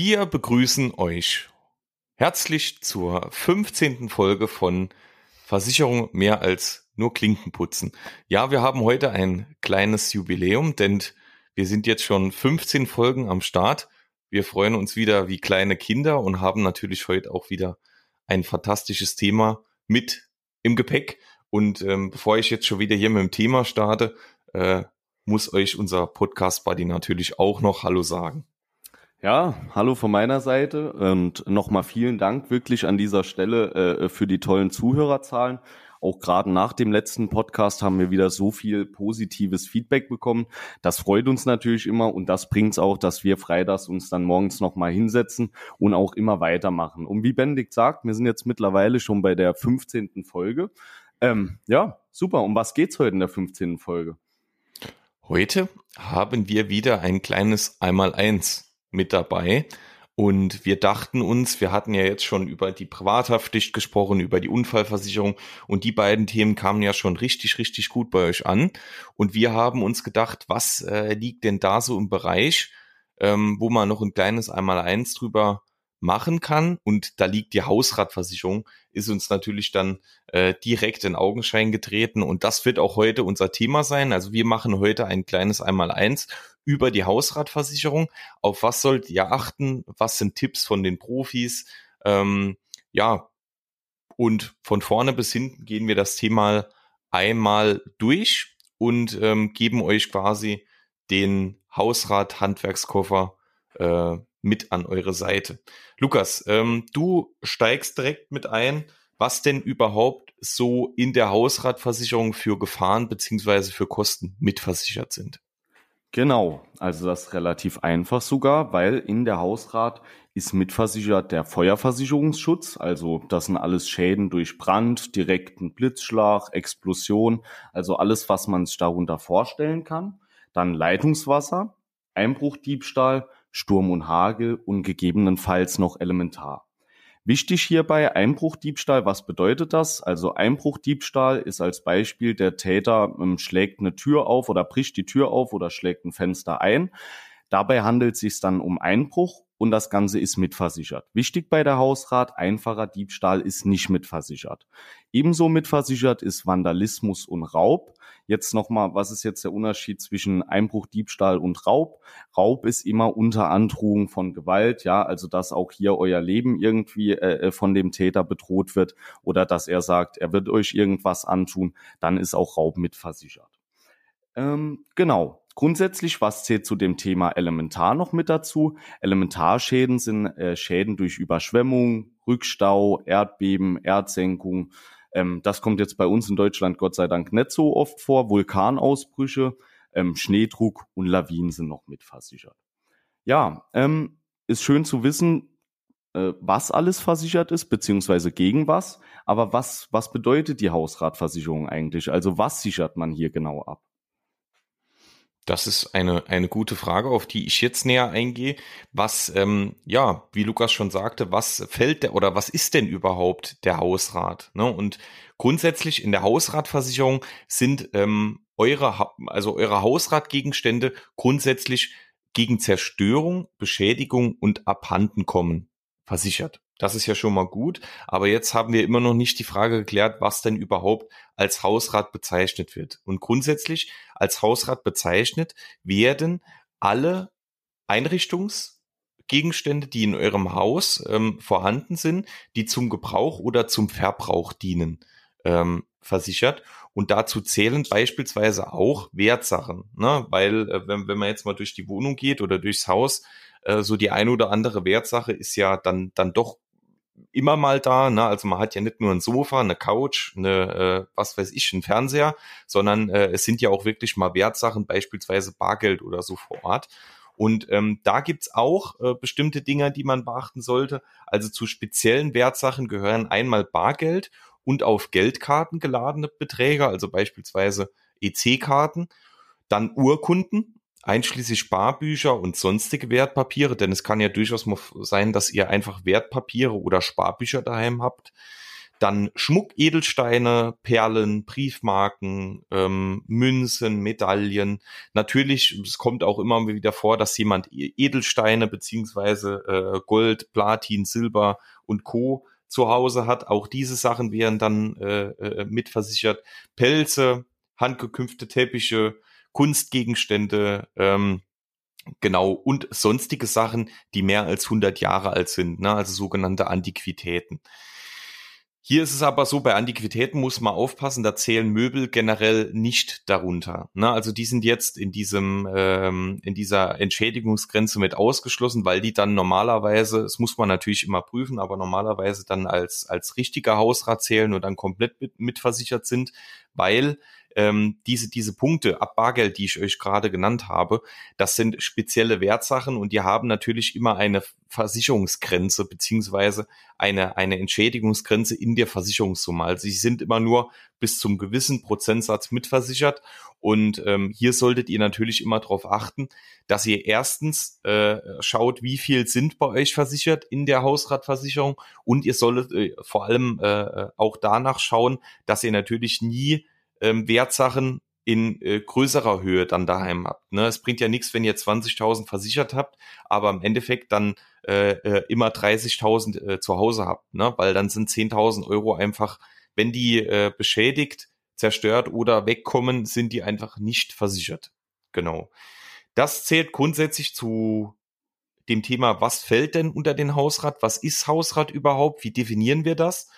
Wir begrüßen euch herzlich zur 15. Folge von Versicherung mehr als nur Klinken putzen. Ja, wir haben heute ein kleines Jubiläum, denn wir sind jetzt schon 15 Folgen am Start. Wir freuen uns wieder wie kleine Kinder und haben natürlich heute auch wieder ein fantastisches Thema mit im Gepäck. Und ähm, bevor ich jetzt schon wieder hier mit dem Thema starte, äh, muss euch unser Podcast-Buddy natürlich auch noch Hallo sagen. Ja, hallo von meiner Seite und nochmal vielen Dank wirklich an dieser Stelle äh, für die tollen Zuhörerzahlen. Auch gerade nach dem letzten Podcast haben wir wieder so viel positives Feedback bekommen. Das freut uns natürlich immer und das bringt es auch, dass wir freitags uns dann morgens nochmal hinsetzen und auch immer weitermachen. Und wie Benedikt sagt, wir sind jetzt mittlerweile schon bei der 15. Folge. Ähm, ja, super. Um was geht's heute in der 15. Folge? Heute haben wir wieder ein kleines Einmaleins mit dabei. Und wir dachten uns, wir hatten ja jetzt schon über die Privathaftpflicht gesprochen, über die Unfallversicherung und die beiden Themen kamen ja schon richtig, richtig gut bei euch an. Und wir haben uns gedacht, was äh, liegt denn da so im Bereich, ähm, wo man noch ein kleines Einmaleins drüber machen kann. Und da liegt die Hausratversicherung, ist uns natürlich dann äh, direkt in Augenschein getreten. Und das wird auch heute unser Thema sein. Also wir machen heute ein kleines Einmaleins über die Hausratversicherung. Auf was sollt ihr achten? Was sind Tipps von den Profis? Ähm, ja, und von vorne bis hinten gehen wir das Thema einmal durch und ähm, geben euch quasi den Hausrat-Handwerkskoffer äh, mit an eure Seite. Lukas, ähm, du steigst direkt mit ein, was denn überhaupt so in der Hausratversicherung für Gefahren beziehungsweise für Kosten mitversichert sind. Genau, also das ist relativ einfach sogar, weil in der Hausrat ist mitversichert der Feuerversicherungsschutz, also das sind alles Schäden durch Brand, direkten Blitzschlag, Explosion, also alles, was man sich darunter vorstellen kann. Dann Leitungswasser, Einbruchdiebstahl, Sturm und Hagel und gegebenenfalls noch Elementar. Wichtig hierbei Einbruchdiebstahl, was bedeutet das? Also Einbruchdiebstahl ist als Beispiel, der Täter ähm, schlägt eine Tür auf oder bricht die Tür auf oder schlägt ein Fenster ein. Dabei handelt es sich dann um Einbruch und das Ganze ist mitversichert. Wichtig bei der Hausrat, einfacher Diebstahl ist nicht mitversichert. Ebenso mitversichert ist Vandalismus und Raub. Jetzt nochmal, was ist jetzt der Unterschied zwischen Einbruch, Diebstahl und Raub? Raub ist immer unter Androhung von Gewalt, ja, also dass auch hier euer Leben irgendwie äh, äh, von dem Täter bedroht wird oder dass er sagt, er wird euch irgendwas antun, dann ist auch Raub mitversichert. Ähm, genau. Grundsätzlich, was zählt zu dem Thema Elementar noch mit dazu? Elementarschäden sind äh, Schäden durch Überschwemmung, Rückstau, Erdbeben, Erdsenkung. Ähm, das kommt jetzt bei uns in Deutschland Gott sei Dank nicht so oft vor. Vulkanausbrüche, ähm, Schneedruck und Lawinen sind noch mit versichert. Ja, ähm, ist schön zu wissen, äh, was alles versichert ist, beziehungsweise gegen was. Aber was, was bedeutet die Hausratversicherung eigentlich? Also was sichert man hier genau ab? Das ist eine, eine gute Frage, auf die ich jetzt näher eingehe. Was, ähm, ja, wie Lukas schon sagte, was fällt der oder was ist denn überhaupt der Hausrat? Ne? Und grundsätzlich in der Hausratversicherung sind ähm, eure, also eure Hausratgegenstände grundsätzlich gegen Zerstörung, Beschädigung und Abhandenkommen versichert. Das ist ja schon mal gut. Aber jetzt haben wir immer noch nicht die Frage geklärt, was denn überhaupt als Hausrat bezeichnet wird. Und grundsätzlich als Hausrat bezeichnet werden alle Einrichtungsgegenstände, die in eurem Haus ähm, vorhanden sind, die zum Gebrauch oder zum Verbrauch dienen, ähm, versichert. Und dazu zählen beispielsweise auch Wertsachen. Ne? Weil, äh, wenn, wenn man jetzt mal durch die Wohnung geht oder durchs Haus, äh, so die eine oder andere Wertsache ist ja dann, dann doch immer mal da. Ne? Also man hat ja nicht nur ein Sofa, eine Couch, eine, äh, was weiß ich, ein Fernseher, sondern äh, es sind ja auch wirklich mal Wertsachen, beispielsweise Bargeld oder so vor Ort. Und ähm, da gibt's auch äh, bestimmte Dinge, die man beachten sollte. Also zu speziellen Wertsachen gehören einmal Bargeld und auf Geldkarten geladene Beträge, also beispielsweise EC-Karten, dann Urkunden, einschließlich Sparbücher und sonstige Wertpapiere, denn es kann ja durchaus mal sein, dass ihr einfach Wertpapiere oder Sparbücher daheim habt. Dann Schmuck, Edelsteine, Perlen, Briefmarken, ähm, Münzen, Medaillen. Natürlich, es kommt auch immer wieder vor, dass jemand e-, Edelsteine beziehungsweise äh, Gold, Platin, Silber und Co. zu Hause hat. Auch diese Sachen wären dann äh, äh, mitversichert. Pelze, handgekümpfte Teppiche, Kunstgegenstände, ähm, genau, und sonstige Sachen, die mehr als 100 Jahre alt sind, ne? also sogenannte Antiquitäten. Hier ist es aber so, bei Antiquitäten muss man aufpassen, da zählen Möbel generell nicht darunter. Ne? Also die sind jetzt in diesem, ähm, in dieser Entschädigungsgrenze mit ausgeschlossen, weil die dann normalerweise, das muss man natürlich immer prüfen, aber normalerweise dann als, als richtiger Hausrat zählen und dann komplett mit, mitversichert sind, weil ähm, diese, diese Punkte ab Bargeld, die ich euch gerade genannt habe, das sind spezielle Wertsachen und die haben natürlich immer eine Versicherungsgrenze beziehungsweise eine, eine Entschädigungsgrenze in der Versicherungssumme. Also sie sind immer nur bis zum gewissen Prozentsatz mitversichert und ähm, hier solltet ihr natürlich immer darauf achten, dass ihr erstens äh, schaut, wie viel sind bei euch versichert in der Hausratversicherung und ihr solltet äh, vor allem äh, auch danach schauen, dass ihr natürlich nie ähm, Wertsachen in äh, größerer Höhe dann daheim habt. Ne? Es bringt ja nichts, wenn ihr 20.000 versichert habt, aber im Endeffekt dann äh, äh, immer 30.000 äh, zu Hause habt, ne? weil dann sind 10.000 Euro einfach, wenn die äh, beschädigt, zerstört oder wegkommen, sind die einfach nicht versichert. Genau. Das zählt grundsätzlich zu dem Thema, was fällt denn unter den Hausrat? Was ist Hausrat überhaupt? Wie definieren wir das?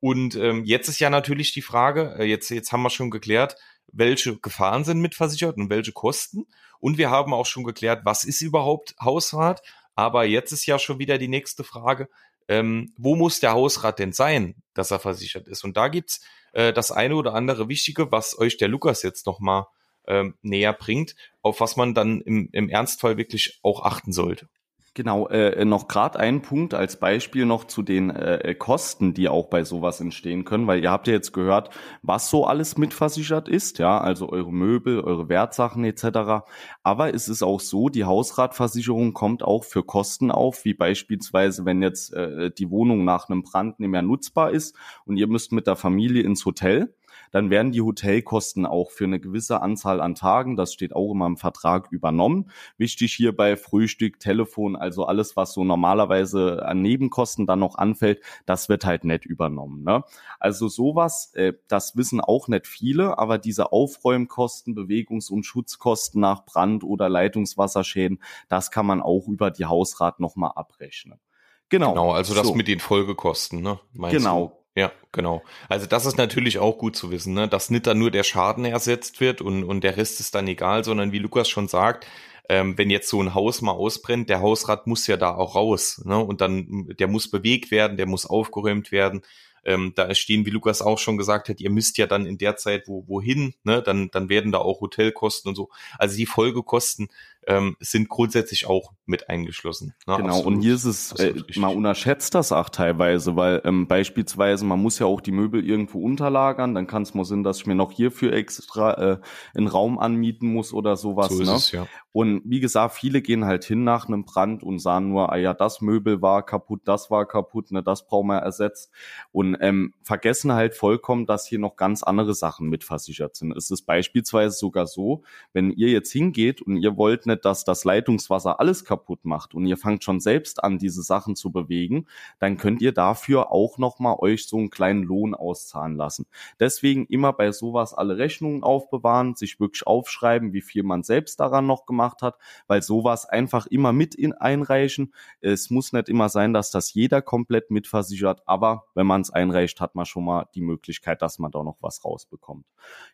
Und ähm, jetzt ist ja natürlich die Frage, äh, jetzt, jetzt haben wir schon geklärt, welche Gefahren sind mitversichert und welche Kosten. Und wir haben auch schon geklärt, was ist überhaupt Hausrat. Aber jetzt ist ja schon wieder die nächste Frage, ähm, wo muss der Hausrat denn sein, dass er versichert ist? Und da gibt's äh, das eine oder andere Wichtige, was euch der Lukas jetzt nochmal ähm, näher bringt, auf was man dann im, im Ernstfall wirklich auch achten sollte. Genau, äh, noch gerade ein Punkt als Beispiel noch zu den äh, Kosten, die auch bei sowas entstehen können, weil ihr habt ja jetzt gehört, was so alles mitversichert ist, ja, also eure Möbel, eure Wertsachen etc. Aber es ist auch so, die Hausratversicherung kommt auch für Kosten auf, wie beispielsweise, wenn jetzt äh, die Wohnung nach einem Brand nicht mehr nutzbar ist und ihr müsst mit der Familie ins Hotel dann werden die Hotelkosten auch für eine gewisse Anzahl an Tagen, das steht auch immer im Vertrag, übernommen. Wichtig hierbei Frühstück, Telefon, also alles, was so normalerweise an Nebenkosten dann noch anfällt, das wird halt nicht übernommen. Ne? Also sowas, äh, das wissen auch nicht viele, aber diese Aufräumkosten, Bewegungs- und Schutzkosten nach Brand oder Leitungswasserschäden, das kann man auch über die Hausrat nochmal abrechnen. Genau. Genau, also das so. mit den Folgekosten, ne? genau, du? Ja, genau. Also das ist natürlich auch gut zu wissen, ne? dass nicht dann nur der Schaden ersetzt wird und, und der Rest ist dann egal, sondern wie Lukas schon sagt, ähm, wenn jetzt so ein Haus mal ausbrennt, der Hausrat muss ja da auch raus. Ne? Und dann, der muss bewegt werden, der muss aufgeräumt werden. Ähm, da stehen, wie Lukas auch schon gesagt hat, ihr müsst ja dann in der Zeit wo, wohin, ne? dann, dann werden da auch Hotelkosten und so. Also die Folgekosten ähm, sind grundsätzlich auch mit eingeschlossen. Ne? Genau, absolut, und hier ist es, äh, man unterschätzt das auch teilweise, weil ähm, beispielsweise, man muss ja auch die Möbel irgendwo unterlagern, dann kann es mal sein, dass ich mir noch hierfür extra äh, einen Raum anmieten muss oder sowas. So ne? Es, ja. Und wie gesagt, viele gehen halt hin nach einem Brand und sagen nur, ah ja, das Möbel war kaputt, das war kaputt, ne, das brauchen wir ersetzt. Und ähm, vergessen halt vollkommen, dass hier noch ganz andere Sachen mitversichert sind. Es ist beispielsweise sogar so, wenn ihr jetzt hingeht und ihr wollt nicht, dass das Leitungswasser alles kaputt macht und ihr fangt schon selbst an, diese Sachen zu bewegen, dann könnt ihr dafür auch nochmal euch so einen kleinen Lohn auszahlen lassen. Deswegen immer bei sowas alle Rechnungen aufbewahren, sich wirklich aufschreiben, wie viel man selbst daran noch gemacht hat, weil sowas einfach immer mit in einreichen. Es muss nicht immer sein, dass das jeder komplett mitversichert, aber wenn man es einreicht, hat man schon mal die Möglichkeit, dass man da noch was rausbekommt.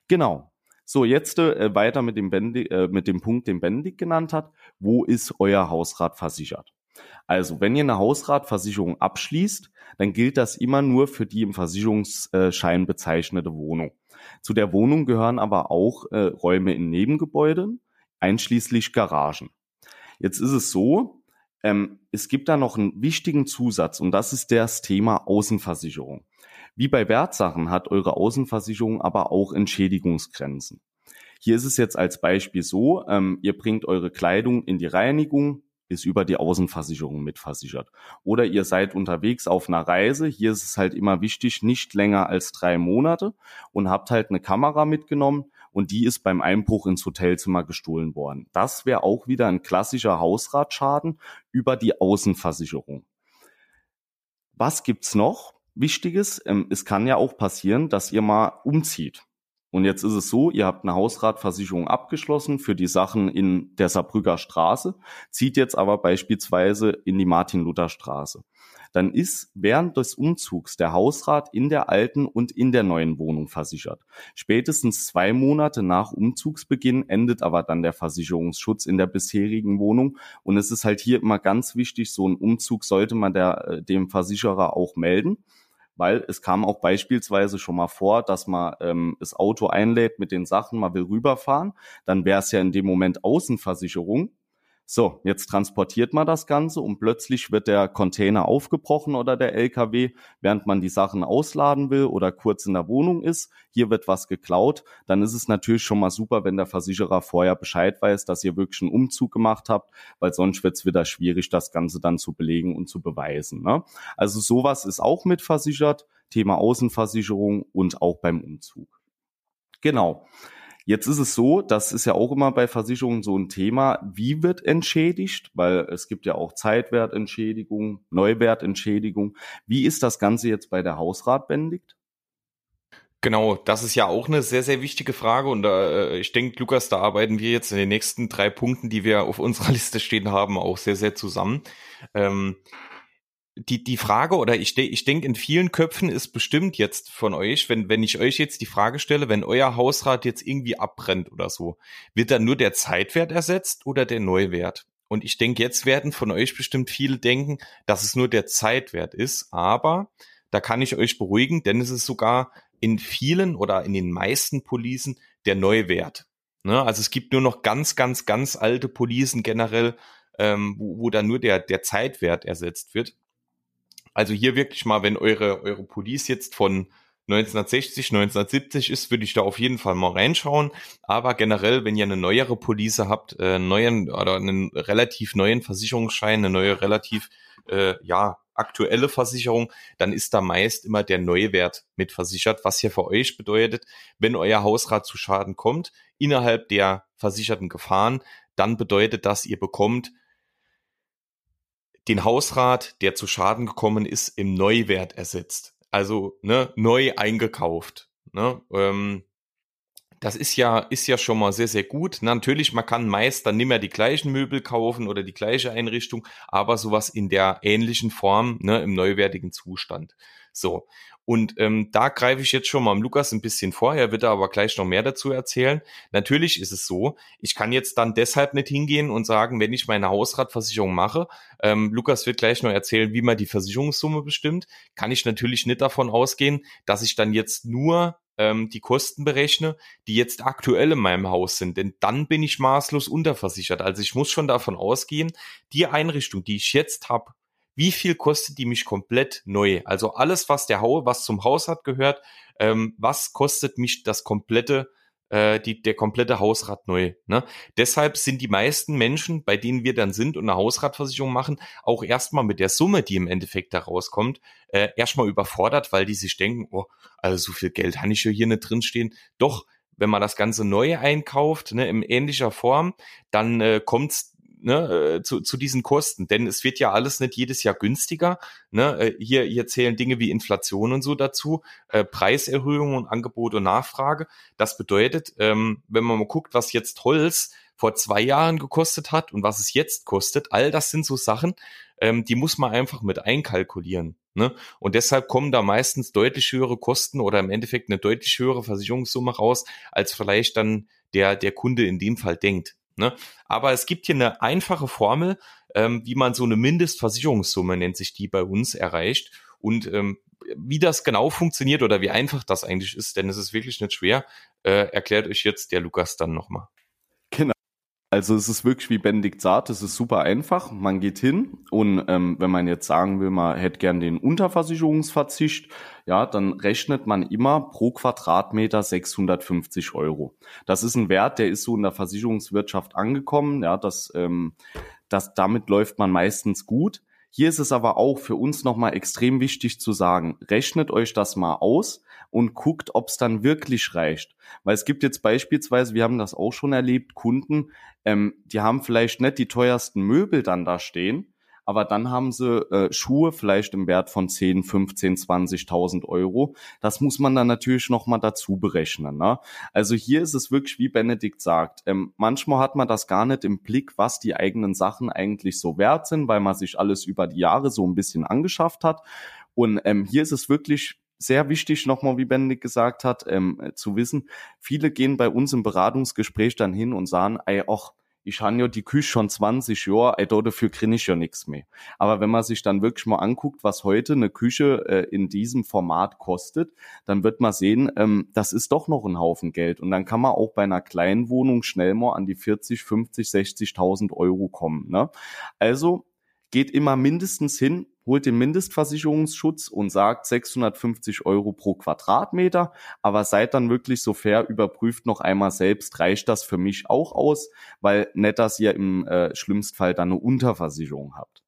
Genau. So, jetzt äh, weiter mit dem, Bendig, äh, mit dem Punkt, den Bendig genannt hat. Wo ist euer Hausrat versichert? Also, wenn ihr eine Hausratversicherung abschließt, dann gilt das immer nur für die im Versicherungsschein bezeichnete Wohnung. Zu der Wohnung gehören aber auch äh, Räume in Nebengebäuden, einschließlich Garagen. Jetzt ist es so, ähm, es gibt da noch einen wichtigen Zusatz und das ist das Thema Außenversicherung. Wie bei Wertsachen hat eure Außenversicherung aber auch Entschädigungsgrenzen. Hier ist es jetzt als Beispiel so, ähm, ihr bringt eure Kleidung in die Reinigung, ist über die Außenversicherung mitversichert. Oder ihr seid unterwegs auf einer Reise. Hier ist es halt immer wichtig, nicht länger als drei Monate und habt halt eine Kamera mitgenommen und die ist beim Einbruch ins Hotelzimmer gestohlen worden. Das wäre auch wieder ein klassischer Hausratschaden über die Außenversicherung. Was gibt's noch? Wichtiges, ähm, es kann ja auch passieren, dass ihr mal umzieht. Und jetzt ist es so, ihr habt eine Hausratversicherung abgeschlossen für die Sachen in der Saarbrücker Straße, zieht jetzt aber beispielsweise in die Martin-Luther-Straße. Dann ist während des Umzugs der Hausrat in der alten und in der neuen Wohnung versichert. Spätestens zwei Monate nach Umzugsbeginn endet aber dann der Versicherungsschutz in der bisherigen Wohnung. Und es ist halt hier immer ganz wichtig, so ein Umzug sollte man der, äh, dem Versicherer auch melden weil es kam auch beispielsweise schon mal vor, dass man ähm, das Auto einlädt mit den Sachen, man will rüberfahren, dann wäre es ja in dem Moment Außenversicherung so, jetzt transportiert man das Ganze und plötzlich wird der Container aufgebrochen oder der LKW, während man die Sachen ausladen will oder kurz in der Wohnung ist. Hier wird was geklaut. Dann ist es natürlich schon mal super, wenn der Versicherer vorher Bescheid weiß, dass ihr wirklich einen Umzug gemacht habt, weil sonst wird es wieder schwierig, das Ganze dann zu belegen und zu beweisen. Ne? Also sowas ist auch mitversichert. Thema Außenversicherung und auch beim Umzug. Genau. Jetzt ist es so, das ist ja auch immer bei Versicherungen so ein Thema, wie wird entschädigt, weil es gibt ja auch Zeitwertentschädigung, Neuwertentschädigung. Wie ist das Ganze jetzt bei der Hausrat bändigt? Genau, das ist ja auch eine sehr, sehr wichtige Frage und äh, ich denke, Lukas, da arbeiten wir jetzt in den nächsten drei Punkten, die wir auf unserer Liste stehen haben, auch sehr, sehr zusammen. Ähm, die, die Frage, oder ich, ich denke, in vielen Köpfen ist bestimmt jetzt von euch, wenn, wenn ich euch jetzt die Frage stelle, wenn euer Hausrat jetzt irgendwie abbrennt oder so, wird dann nur der Zeitwert ersetzt oder der Neuwert? Und ich denke, jetzt werden von euch bestimmt viele denken, dass es nur der Zeitwert ist, aber da kann ich euch beruhigen, denn es ist sogar in vielen oder in den meisten Policen der Neuwert. Ne? Also es gibt nur noch ganz, ganz, ganz alte Policen generell, ähm, wo, wo dann nur der, der Zeitwert ersetzt wird. Also hier wirklich mal, wenn eure, eure Police jetzt von 1960, 1970 ist, würde ich da auf jeden Fall mal reinschauen. Aber generell, wenn ihr eine neuere Police habt, äh, neuen oder einen relativ neuen Versicherungsschein, eine neue relativ äh, ja aktuelle Versicherung, dann ist da meist immer der Neuwert mit versichert, was hier für euch bedeutet, wenn euer Hausrat zu Schaden kommt innerhalb der versicherten Gefahren, dann bedeutet das, ihr bekommt den Hausrat, der zu Schaden gekommen ist, im Neuwert ersetzt. Also ne, neu eingekauft. Ne? Ähm, das ist ja, ist ja schon mal sehr, sehr gut. Natürlich, man kann meist dann nicht mehr die gleichen Möbel kaufen oder die gleiche Einrichtung, aber sowas in der ähnlichen Form, ne, im neuwertigen Zustand. So. Und ähm, da greife ich jetzt schon mal am Lukas ein bisschen vor, er wird aber gleich noch mehr dazu erzählen. Natürlich ist es so, ich kann jetzt dann deshalb nicht hingehen und sagen, wenn ich meine Hausratversicherung mache, ähm, Lukas wird gleich noch erzählen, wie man die Versicherungssumme bestimmt, kann ich natürlich nicht davon ausgehen, dass ich dann jetzt nur ähm, die Kosten berechne, die jetzt aktuell in meinem Haus sind. Denn dann bin ich maßlos unterversichert. Also ich muss schon davon ausgehen, die Einrichtung, die ich jetzt habe, wie viel kostet die mich komplett neu? Also alles, was der Haue, was zum Haus hat gehört, ähm, was kostet mich das komplette, äh, die, der komplette Hausrat neu? Ne? Deshalb sind die meisten Menschen, bei denen wir dann sind und eine Hausratversicherung machen, auch erstmal mit der Summe, die im Endeffekt da rauskommt, äh, erstmal überfordert, weil die sich denken, oh, also so viel Geld habe ich ja hier nicht drinstehen. Doch, wenn man das Ganze neu einkauft, ne, in ähnlicher Form, dann äh, kommt ne, äh, zu, zu diesen Kosten. Denn es wird ja alles nicht jedes Jahr günstiger. Ne? Äh, hier, hier zählen Dinge wie Inflation und so dazu, äh, Preiserhöhungen und Angebot und Nachfrage. Das bedeutet, ähm, wenn man mal guckt, was jetzt Holz vor zwei Jahren gekostet hat und was es jetzt kostet, all das sind so Sachen, ähm, die muss man einfach mit einkalkulieren. Ne? Und deshalb kommen da meistens deutlich höhere Kosten oder im Endeffekt eine deutlich höhere Versicherungssumme raus, als vielleicht dann der, der Kunde in dem Fall denkt. Ne? Aber es gibt hier eine einfache Formel, ähm, wie man so eine Mindestversicherungssumme, nennt sich die bei uns, erreicht. Und ähm, wie das genau funktioniert oder wie einfach das eigentlich ist, denn es ist wirklich nicht schwer, äh, erklärt euch jetzt der Lukas dann nochmal. Also es ist wirklich wie Benedikt sagt, es ist super einfach. Man geht hin und ähm, wenn man jetzt sagen will, man hätte gern den Unterversicherungsverzicht, ja, dann rechnet man immer pro Quadratmeter 650 Euro. Das ist ein Wert, der ist so in der Versicherungswirtschaft angekommen. Ja, das ähm, das, damit läuft man meistens gut. Hier ist es aber auch für uns nochmal extrem wichtig zu sagen, rechnet euch das mal aus und guckt, ob es dann wirklich reicht. Weil es gibt jetzt beispielsweise, wir haben das auch schon erlebt, Kunden, ähm, die haben vielleicht nicht die teuersten Möbel dann da stehen, aber dann haben sie äh, Schuhe vielleicht im Wert von 10, 15, 20.000 Euro. Das muss man dann natürlich nochmal dazu berechnen. Ne? Also hier ist es wirklich, wie Benedikt sagt, ähm, manchmal hat man das gar nicht im Blick, was die eigenen Sachen eigentlich so wert sind, weil man sich alles über die Jahre so ein bisschen angeschafft hat. Und ähm, hier ist es wirklich sehr wichtig, nochmal, wie Benedikt gesagt hat, ähm, zu wissen, viele gehen bei uns im Beratungsgespräch dann hin und sagen, ey, ach, ich habe ja die Küche schon 20 Jahre, ey, dafür kriege ich ja nichts mehr. Aber wenn man sich dann wirklich mal anguckt, was heute eine Küche äh, in diesem Format kostet, dann wird man sehen, ähm, das ist doch noch ein Haufen Geld. Und dann kann man auch bei einer kleinen Wohnung schnell mal an die 40, 50, 60.000 Euro kommen. Ne? Also geht immer mindestens hin, holt den Mindestversicherungsschutz und sagt 650 Euro pro Quadratmeter, aber seid dann wirklich so fair, überprüft noch einmal selbst, reicht das für mich auch aus, weil nicht, dass ihr im äh, schlimmsten Fall dann eine Unterversicherung habt.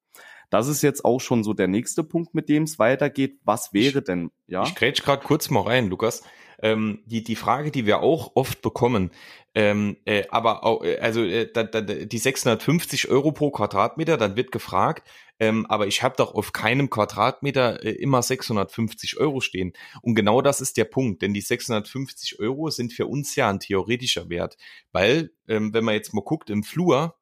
Das ist jetzt auch schon so der nächste Punkt, mit dem es weitergeht. Was wäre denn, ja? Ich grätsch gerade kurz mal rein, Lukas. Ähm, die, die Frage, die wir auch oft bekommen, ähm, äh, aber auch, äh, also äh, da, da, die 650 Euro pro Quadratmeter, dann wird gefragt, ähm, aber ich habe doch auf keinem Quadratmeter äh, immer 650 Euro stehen. Und genau das ist der Punkt, denn die 650 Euro sind für uns ja ein theoretischer Wert, weil, ähm, wenn man jetzt mal guckt, im Flur,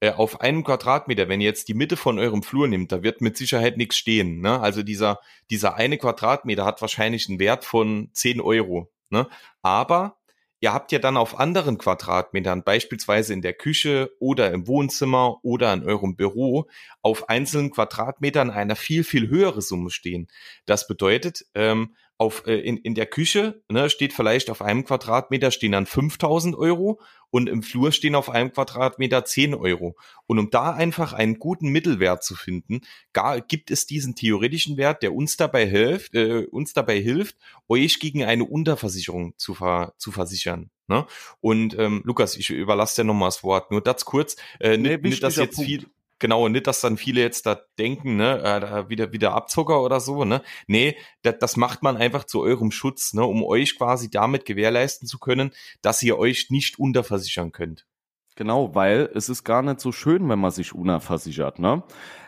äh, auf einem Quadratmeter, wenn ihr jetzt die Mitte von eurem Flur nimmt, da wird mit Sicherheit nichts stehen. Ne? Also dieser, dieser eine Quadratmeter hat wahrscheinlich einen Wert von 10 Euro. Ne? Aber Ihr habt ja dann auf anderen Quadratmetern, beispielsweise in der Küche oder im Wohnzimmer oder in eurem Büro, auf einzelnen Quadratmetern eine viel, viel höhere Summe stehen. Das bedeutet, ähm, auf, äh, in, in der Küche ne, steht vielleicht auf einem Quadratmeter stehen dann 5000 Euro und im Flur stehen auf einem Quadratmeter 10 Euro. Und um da einfach einen guten Mittelwert zu finden, gar, gibt es diesen theoretischen Wert, der uns dabei hilft, äh, uns dabei hilft, euch gegen eine Unterversicherung zu, ver, zu versichern. Ne? Und ähm, Lukas, ich überlasse dir nochmal das Wort. Nur das kurz, äh, nee, nicht, nicht, dass jetzt Punkt. viel Genau, nicht, dass dann viele jetzt da denken, ne, äh, wieder, wieder Abzucker oder so, ne. Nee, das, das macht man einfach zu eurem Schutz, ne, um euch quasi damit gewährleisten zu können, dass ihr euch nicht unterversichern könnt. Genau, weil es ist gar nicht so schön, wenn man sich unterversichert, ne?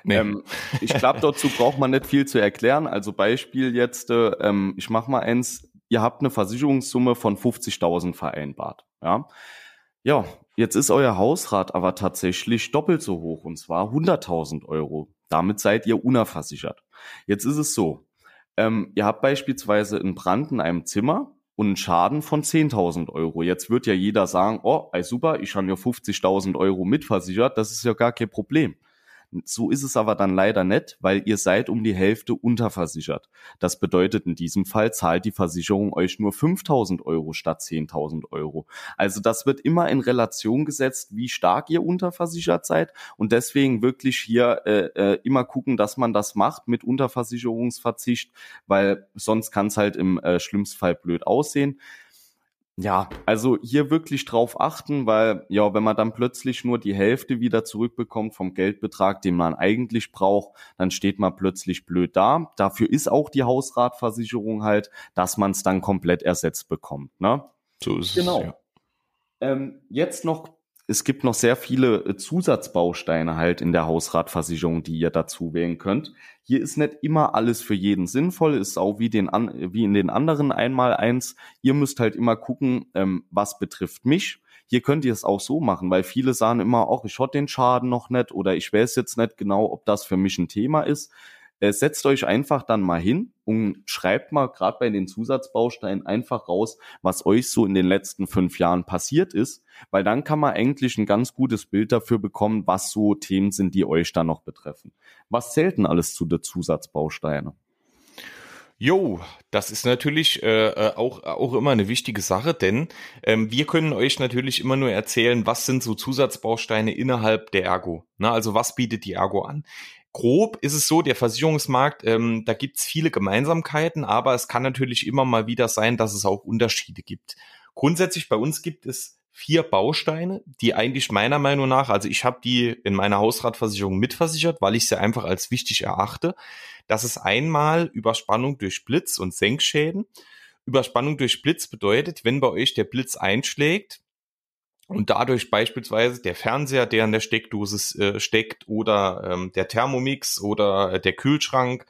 Nee. Ähm, ich glaube, dazu braucht man nicht viel zu erklären. Also Beispiel jetzt, äh, ähm, ich mach mal eins, ihr habt eine Versicherungssumme von 50.000 vereinbart, ja. Ja, Jetzt ist euer Hausrat aber tatsächlich doppelt so hoch und zwar 100.000 Euro. Damit seid ihr unerversichert. Jetzt ist es so, ähm, ihr habt beispielsweise einen Brand in einem Zimmer und einen Schaden von 10.000 Euro. Jetzt wird ja jeder sagen, oh, super, ich habe ja 50.000 Euro mitversichert, das ist ja gar kein Problem. So ist es aber dann leider nicht, weil ihr seid um die Hälfte unterversichert. Das bedeutet, in diesem Fall zahlt die Versicherung euch nur 5000 Euro statt 10.000 Euro. Also das wird immer in Relation gesetzt, wie stark ihr unterversichert seid und deswegen wirklich hier äh, äh, immer gucken, dass man das macht mit Unterversicherungsverzicht, weil sonst kann es halt im äh, schlimmsten Fall blöd aussehen. Ja, also hier wirklich drauf achten, weil ja, wenn man dann plötzlich nur die Hälfte wieder zurückbekommt vom Geldbetrag, den man eigentlich braucht, dann steht man plötzlich blöd da. Dafür ist auch die Hausratversicherung halt, dass man es dann komplett ersetzt bekommt. Ne? So ist genau. es. Genau. Ja. Ähm, jetzt noch es gibt noch sehr viele äh, Zusatzbausteine halt in der Hausratversicherung, die ihr dazu wählen könnt. Hier ist nicht immer alles für jeden sinnvoll, ist auch wie, den an, wie in den anderen einmal eins. Ihr müsst halt immer gucken, ähm, was betrifft mich. Hier könnt ihr es auch so machen, weil viele sagen immer, auch ich hatte den Schaden noch nicht oder ich weiß jetzt nicht genau, ob das für mich ein Thema ist. Äh, setzt euch einfach dann mal hin und schreibt mal gerade bei den Zusatzbausteinen einfach raus, was euch so in den letzten fünf Jahren passiert ist, weil dann kann man eigentlich ein ganz gutes Bild dafür bekommen, was so Themen sind, die euch da noch betreffen. Was zählt denn alles zu den Zusatzbausteinen? Jo, das ist natürlich äh, äh, auch, auch immer eine wichtige Sache, denn ähm, wir können euch natürlich immer nur erzählen, was sind so Zusatzbausteine innerhalb der Ergo. Na, also was bietet die Ergo an? Grob ist es so, der Versicherungsmarkt, ähm, da gibt's viele Gemeinsamkeiten, aber es kann natürlich immer mal wieder sein, dass es auch Unterschiede gibt. Grundsätzlich bei uns gibt es vier Bausteine, die eigentlich meiner Meinung nach, also ich habe die in meiner Hausratversicherung mitversichert, weil ich sie einfach als wichtig erachte. Das ist einmal Überspannung durch Blitz und Senkschäden. Überspannung durch Blitz bedeutet, wenn bei euch der Blitz einschlägt, und dadurch beispielsweise der Fernseher, der in der Steckdose äh, steckt, oder ähm, der Thermomix oder äh, der Kühlschrank,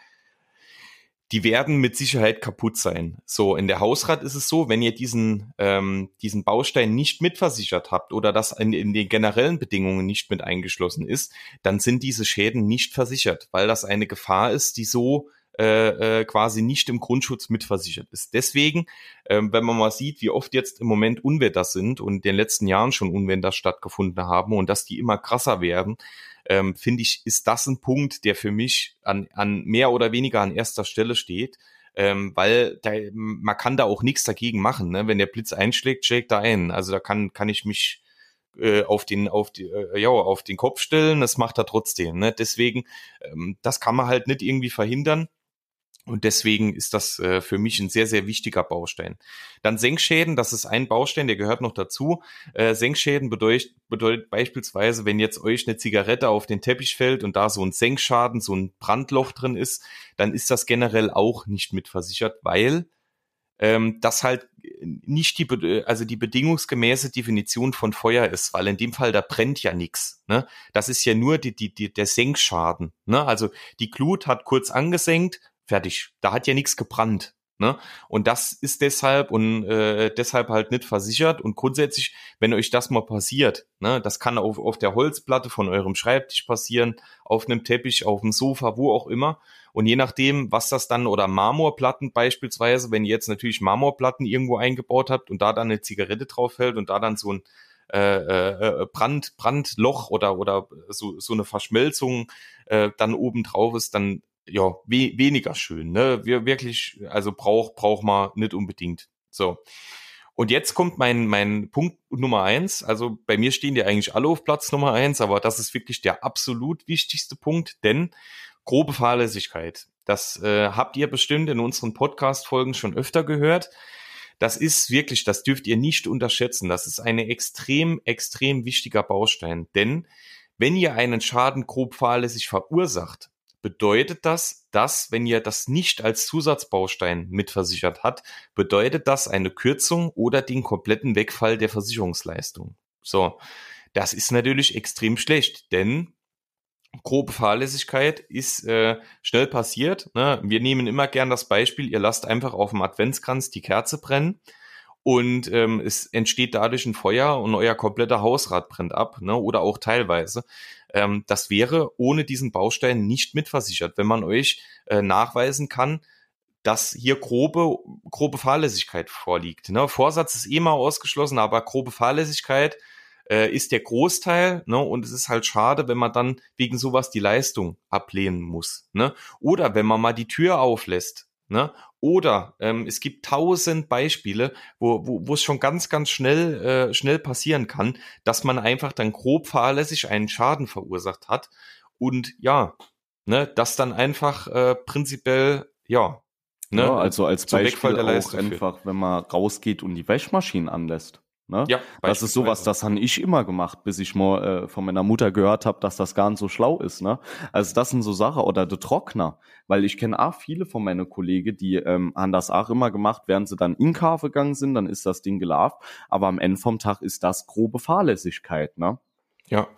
die werden mit Sicherheit kaputt sein. So, in der Hausrat ist es so, wenn ihr diesen, ähm, diesen Baustein nicht mitversichert habt oder das in, in den generellen Bedingungen nicht mit eingeschlossen ist, dann sind diese Schäden nicht versichert, weil das eine Gefahr ist, die so äh, äh, quasi nicht im Grundschutz mitversichert ist. Deswegen, ähm, wenn man mal sieht, wie oft jetzt im Moment Unwetter sind und in den letzten Jahren schon Unwetter stattgefunden haben und dass die immer krasser werden, ähm, finde ich, ist das ein Punkt, der für mich an, an mehr oder weniger an erster Stelle steht. Ähm, weil da, man kann da auch nichts dagegen machen. Ne? Wenn der Blitz einschlägt, schlägt er ein. Also da kann, kann ich mich äh, auf den auf die äh, ja auf den Kopf stellen das macht er trotzdem ne deswegen ähm, das kann man halt nicht irgendwie verhindern und deswegen ist das äh, für mich ein sehr, sehr wichtiger Baustein. Dann Senkschäden, das ist ein Baustein, der gehört noch dazu. Äh, Senkschäden bedeutet, bedeutet beispielsweise, wenn jetzt euch eine Zigarette auf den Teppich fällt und da so ein Senkschaden, so ein Brandloch drin ist, dann ist das generell auch nicht mitversichert, weil ähm, das halt nicht die, also die bedingungsgemäße Definition von Feuer ist, weil in dem Fall da brennt ja nichts. Ne? Das ist ja nur die, die, die, der Senkschaden. Ne? Also die Glut hat kurz angesenkt, fertig. Da hat ja nichts gebrannt. Ne? Und das ist deshalb und äh, deshalb halt nicht versichert. Und grundsätzlich, wenn euch das mal passiert, ne, das kann auf, auf der Holzplatte von eurem Schreibtisch passieren, auf einem Teppich, auf dem Sofa, wo auch immer. Und je nachdem, was das dann, oder Marmorplatten beispielsweise, wenn ihr jetzt natürlich Marmorplatten irgendwo eingebaut habt und da dann eine Zigarette drauf fällt und da dann so ein äh, äh, Brand, Brandloch oder, oder so, so eine Verschmelzung äh, dann oben drauf ist, dann ja, we weniger schön, ne? Wir wirklich, also braucht braucht man nicht unbedingt. So. Und jetzt kommt mein, mein Punkt Nummer eins. Also bei mir stehen die eigentlich alle auf Platz Nummer eins, aber das ist wirklich der absolut wichtigste Punkt, denn grobe Fahrlässigkeit. Das äh, habt ihr bestimmt in unseren Podcast-Folgen schon öfter gehört. Das ist wirklich, das dürft ihr nicht unterschätzen. Das ist ein extrem, extrem wichtiger Baustein. Denn wenn ihr einen Schaden grob fahrlässig verursacht, bedeutet das, dass, wenn ihr das nicht als Zusatzbaustein mitversichert hat, bedeutet das eine Kürzung oder den kompletten Wegfall der Versicherungsleistung. So, das ist natürlich extrem schlecht, denn grobe Fahrlässigkeit ist äh, schnell passiert. Ne? Wir nehmen immer gern das Beispiel, ihr lasst einfach auf dem Adventskranz die Kerze brennen und ähm, es entsteht dadurch ein Feuer und euer kompletter Hausrat brennt ab, ne? oder auch teilweise. Ähm, das wäre ohne diesen Baustein nicht mitversichert, wenn man euch äh, nachweisen kann, dass hier grobe, grobe Fahrlässigkeit vorliegt. Ne? Vorsatz ist eh mal ausgeschlossen, aber grobe Fahrlässigkeit äh, ist der Großteil, ne? Und es ist halt schade, wenn man dann wegen sowas die Leistung ablehnen muss. Ne? Oder wenn man mal die Tür auflässt Ne? Oder ähm, es gibt tausend Beispiele, wo, wo, wo es schon ganz, ganz schnell, äh, schnell passieren kann, dass man einfach dann grob fahrlässig einen Schaden verursacht hat. Und ja, ne, das dann einfach äh, prinzipiell, ja. Ne, ja, also als Beispiel auch einfach, wenn man rausgeht und die Wäschmaschinen anlässt. Ne? Ja, das ist sowas, das habe ich immer gemacht, bis ich mal äh, von meiner Mutter gehört habe, dass das gar nicht so schlau ist. Ne? Also das sind so Sachen oder der Trockner, weil ich kenne auch viele von meinen Kollegen, die ähm, haben das auch immer gemacht, während sie dann in Kauf gegangen sind, dann ist das Ding gelaufen, aber am Ende vom Tag ist das grobe Fahrlässigkeit. Ne? Ja,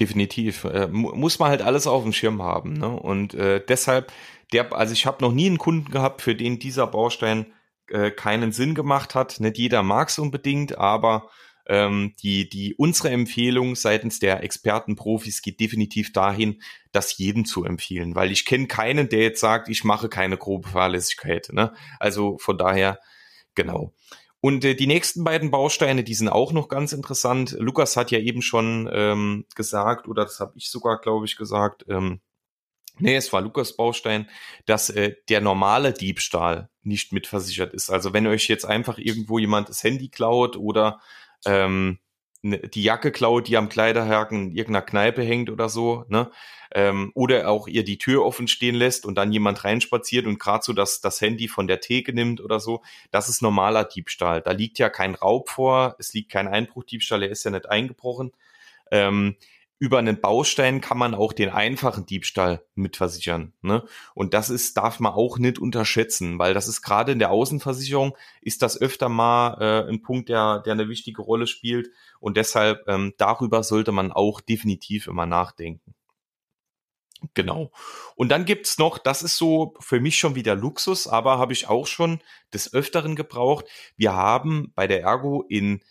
definitiv. Äh, muss man halt alles auf dem Schirm haben. Ne? Und äh, deshalb, der, also ich habe noch nie einen Kunden gehabt, für den dieser Baustein äh, keinen Sinn gemacht hat. Nicht jeder mag es unbedingt, aber ähm, die, die, unsere Empfehlung seitens der Expertenprofis geht definitiv dahin, das jedem zu empfehlen, weil ich kenne keinen, der jetzt sagt, ich mache keine grobe Fahrlässigkeit. Ne? Also von daher, genau. Und äh, die nächsten beiden Bausteine, die sind auch noch ganz interessant. Lukas hat ja eben schon ähm, gesagt, oder das habe ich sogar, glaube ich, gesagt, ähm, Nee, es war Lukas Baustein, dass äh, der normale Diebstahl nicht mitversichert ist. Also wenn euch jetzt einfach irgendwo jemand das Handy klaut oder ähm, die Jacke klaut, die am Kleiderhaken in irgendeiner Kneipe hängt oder so, ne? Ähm, oder auch ihr die Tür offen stehen lässt und dann jemand reinspaziert und gerade so das, das Handy von der Theke nimmt oder so, das ist normaler Diebstahl. Da liegt ja kein Raub vor, es liegt kein Einbruchdiebstahl, er ist ja nicht eingebrochen. Ähm, über einen Baustein kann man auch den einfachen Diebstahl mitversichern. Ne? Und das ist, darf man auch nicht unterschätzen, weil das ist gerade in der Außenversicherung ist das öfter mal äh, ein Punkt, der, der eine wichtige Rolle spielt. Und deshalb ähm, darüber sollte man auch definitiv immer nachdenken. Genau. Und dann gibt's noch, das ist so für mich schon wieder Luxus, aber habe ich auch schon des Öfteren gebraucht. Wir haben bei der Ergo in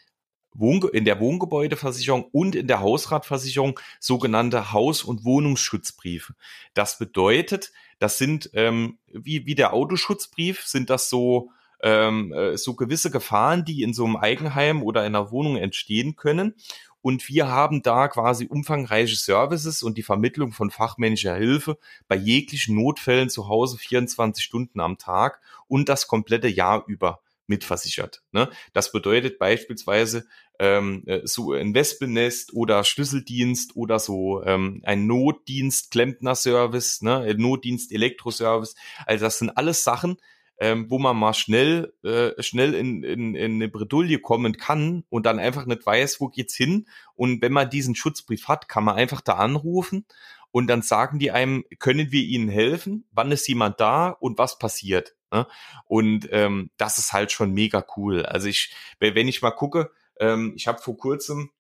Wohn in der Wohngebäudeversicherung und in der Hausratversicherung sogenannte Haus- und Wohnungsschutzbriefe. Das bedeutet, das sind ähm, wie, wie der Autoschutzbrief, sind das so, ähm, äh, so gewisse Gefahren, die in so einem Eigenheim oder in einer Wohnung entstehen können. Und wir haben da quasi umfangreiche Services und die Vermittlung von fachmännischer Hilfe bei jeglichen Notfällen zu Hause 24 Stunden am Tag und das komplette Jahr über mitversichert. Ne? Das bedeutet beispielsweise ähm, äh, so ein Wespennest oder Schlüsseldienst oder so ähm, ein Notdienst, Klempner-Service, ne? ein Notdienst, Elektroservice. Also das sind alles Sachen, ähm, wo man mal schnell äh, schnell in, in, in eine Bredouille kommen kann und dann einfach nicht weiß, wo geht's hin. Und wenn man diesen Schutzbrief hat, kann man einfach da anrufen und dann sagen die einem, können wir ihnen helfen? Wann ist jemand da und was passiert? Ne? Und ähm, das ist halt schon mega cool. Also ich, wenn ich mal gucke, ähm, ich habe vor kurzem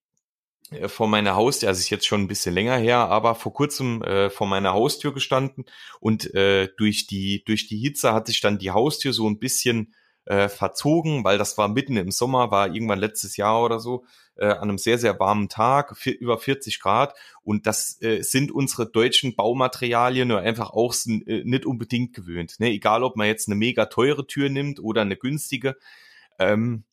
äh, vor meiner Haustür, also ist jetzt schon ein bisschen länger her, aber vor kurzem äh, vor meiner Haustür gestanden und äh, durch die durch die Hitze hat sich dann die Haustür so ein bisschen äh, verzogen, weil das war mitten im Sommer, war irgendwann letztes Jahr oder so, äh, an einem sehr, sehr warmen Tag, über 40 Grad. Und das äh, sind unsere deutschen Baumaterialien einfach auch äh, nicht unbedingt gewöhnt. Ne? Egal, ob man jetzt eine mega teure Tür nimmt oder eine günstige. Ähm,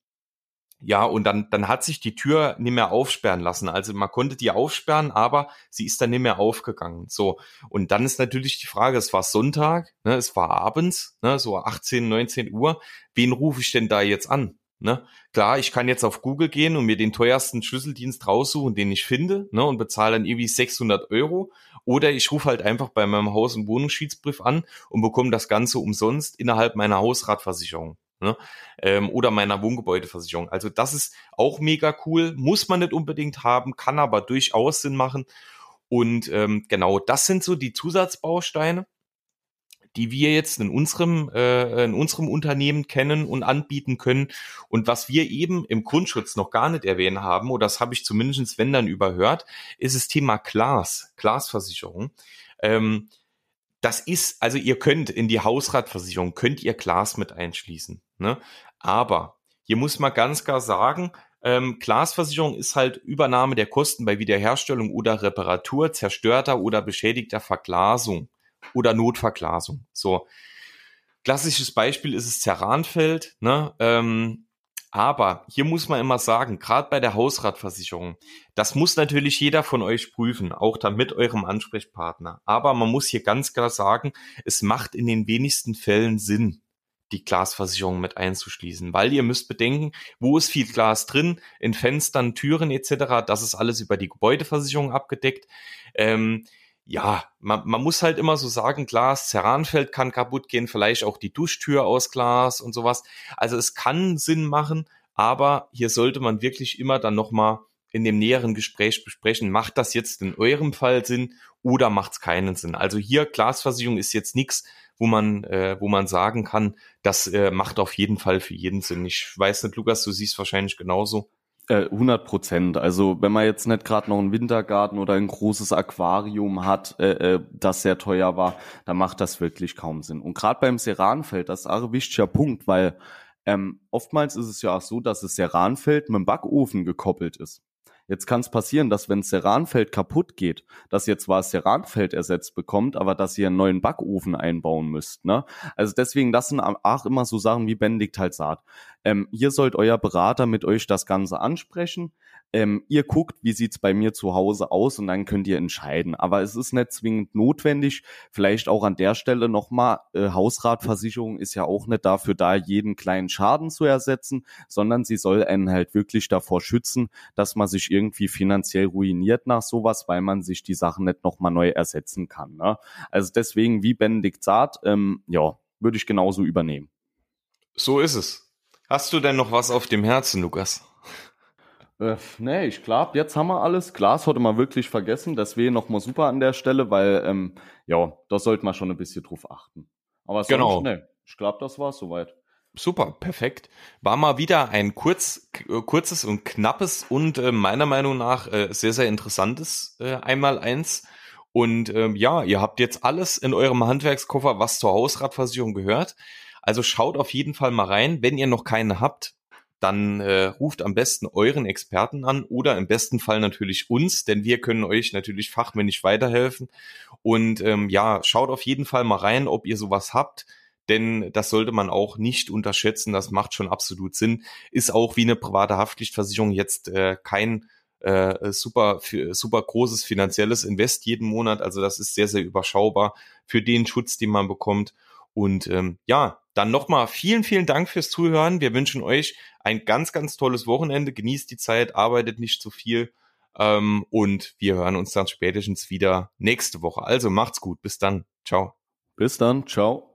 ja, und dann, dann hat sich die Tür nicht mehr aufsperren lassen. Also man konnte die aufsperren, aber sie ist dann nicht mehr aufgegangen. So. Und dann ist natürlich die Frage, es war Sonntag, ne, es war abends, ne, so 18, 19 Uhr. Wen rufe ich denn da jetzt an? Ne? Klar, ich kann jetzt auf Google gehen und mir den teuersten Schlüsseldienst raussuchen, den ich finde, ne, und bezahle dann irgendwie 600 Euro. Oder ich rufe halt einfach bei meinem Haus- und Wohnungsschiedsbrief an und bekomme das Ganze umsonst innerhalb meiner Hausratversicherung ne? ähm, oder meiner Wohngebäudeversicherung. Also das ist auch mega cool, muss man nicht unbedingt haben, kann aber durchaus Sinn machen. Und ähm, genau, das sind so die Zusatzbausteine, die wir jetzt in unserem äh, in unserem Unternehmen kennen und anbieten können. Und was wir eben im Grundschutz noch gar nicht erwähnt haben, oder das habe ich zumindest wenn dann überhört, ist das Thema Glas, Glasversicherung. Ähm, das ist, also ihr könnt in die Hausratversicherung, könnt ihr Glas mit einschließen. Ne? Aber hier muss man ganz klar sagen, ähm, Glasversicherung ist halt Übernahme der Kosten bei Wiederherstellung oder Reparatur zerstörter oder beschädigter Verglasung oder Notverglasung. So. Klassisches Beispiel ist es Zerranfeld. Ne? Ähm, aber hier muss man immer sagen, gerade bei der Hausratversicherung, das muss natürlich jeder von euch prüfen, auch dann mit eurem Ansprechpartner. Aber man muss hier ganz klar sagen, es macht in den wenigsten Fällen Sinn, die Glasversicherung mit einzuschließen, weil ihr müsst bedenken, wo ist viel Glas drin, in Fenstern, Türen etc. Das ist alles über die Gebäudeversicherung abgedeckt. Ähm, ja, man, man muss halt immer so sagen, Glas, Ceranfeld kann kaputt gehen, vielleicht auch die Duschtür aus Glas und sowas. Also es kann Sinn machen, aber hier sollte man wirklich immer dann nochmal in dem näheren Gespräch besprechen, macht das jetzt in eurem Fall Sinn oder macht es keinen Sinn? Also hier Glasversicherung ist jetzt nichts, wo man, äh, wo man sagen kann, das äh, macht auf jeden Fall für jeden Sinn. Ich weiß nicht, Lukas, du siehst wahrscheinlich genauso. 100 äh, Prozent. Also wenn man jetzt nicht gerade noch einen Wintergarten oder ein großes Aquarium hat, äh, äh, das sehr teuer war, dann macht das wirklich kaum Sinn. Und gerade beim Seranfeld, das ist ein wichtiger Punkt, weil ähm, oftmals ist es ja auch so, dass das Seranfeld mit dem Backofen gekoppelt ist. Jetzt kann es passieren, dass wenn Ceranfeld kaputt geht, dass ihr zwar Ceranfeld ersetzt bekommt, aber dass ihr einen neuen Backofen einbauen müsst. Ne? Also deswegen, das sind auch immer so Sachen wie Bendigt halt sagt. Ähm, hier sollt euer Berater mit euch das Ganze ansprechen. Ähm, ihr guckt, wie sieht's bei mir zu Hause aus und dann könnt ihr entscheiden. Aber es ist nicht zwingend notwendig. Vielleicht auch an der Stelle nochmal, äh, Hausratversicherung ist ja auch nicht dafür da, jeden kleinen Schaden zu ersetzen, sondern sie soll einen halt wirklich davor schützen, dass man sich irgendwie finanziell ruiniert nach sowas, weil man sich die Sachen nicht nochmal neu ersetzen kann. Ne? Also deswegen, wie Benedikt sagt, ähm, ja, würde ich genauso übernehmen. So ist es. Hast du denn noch was auf dem Herzen, Lukas? Äh, nee, ich glaube, jetzt haben wir alles. Glas hatte man wirklich vergessen. Das wäre nochmal super an der Stelle, weil, ähm, ja, da sollte man schon ein bisschen drauf achten. Aber sonst, Genau. nee, ich glaube, das war's soweit. Super, perfekt. War mal wieder ein kurz, äh, kurzes und knappes und äh, meiner Meinung nach äh, sehr, sehr interessantes äh, Einmaleins. Und ähm, ja, ihr habt jetzt alles in eurem Handwerkskoffer, was zur Hausratversicherung gehört. Also schaut auf jeden Fall mal rein. Wenn ihr noch keine habt, dann äh, ruft am besten euren Experten an oder im besten Fall natürlich uns, denn wir können euch natürlich fachmännisch weiterhelfen. Und ähm, ja, schaut auf jeden Fall mal rein, ob ihr sowas habt denn das sollte man auch nicht unterschätzen. Das macht schon absolut Sinn. Ist auch wie eine private Haftpflichtversicherung jetzt äh, kein äh, super super großes finanzielles Invest jeden Monat. Also das ist sehr sehr überschaubar für den Schutz, den man bekommt. Und ähm, ja, dann nochmal vielen vielen Dank fürs Zuhören. Wir wünschen euch ein ganz ganz tolles Wochenende. Genießt die Zeit, arbeitet nicht zu viel. Ähm, und wir hören uns dann spätestens wieder nächste Woche. Also macht's gut. Bis dann. Ciao. Bis dann. Ciao.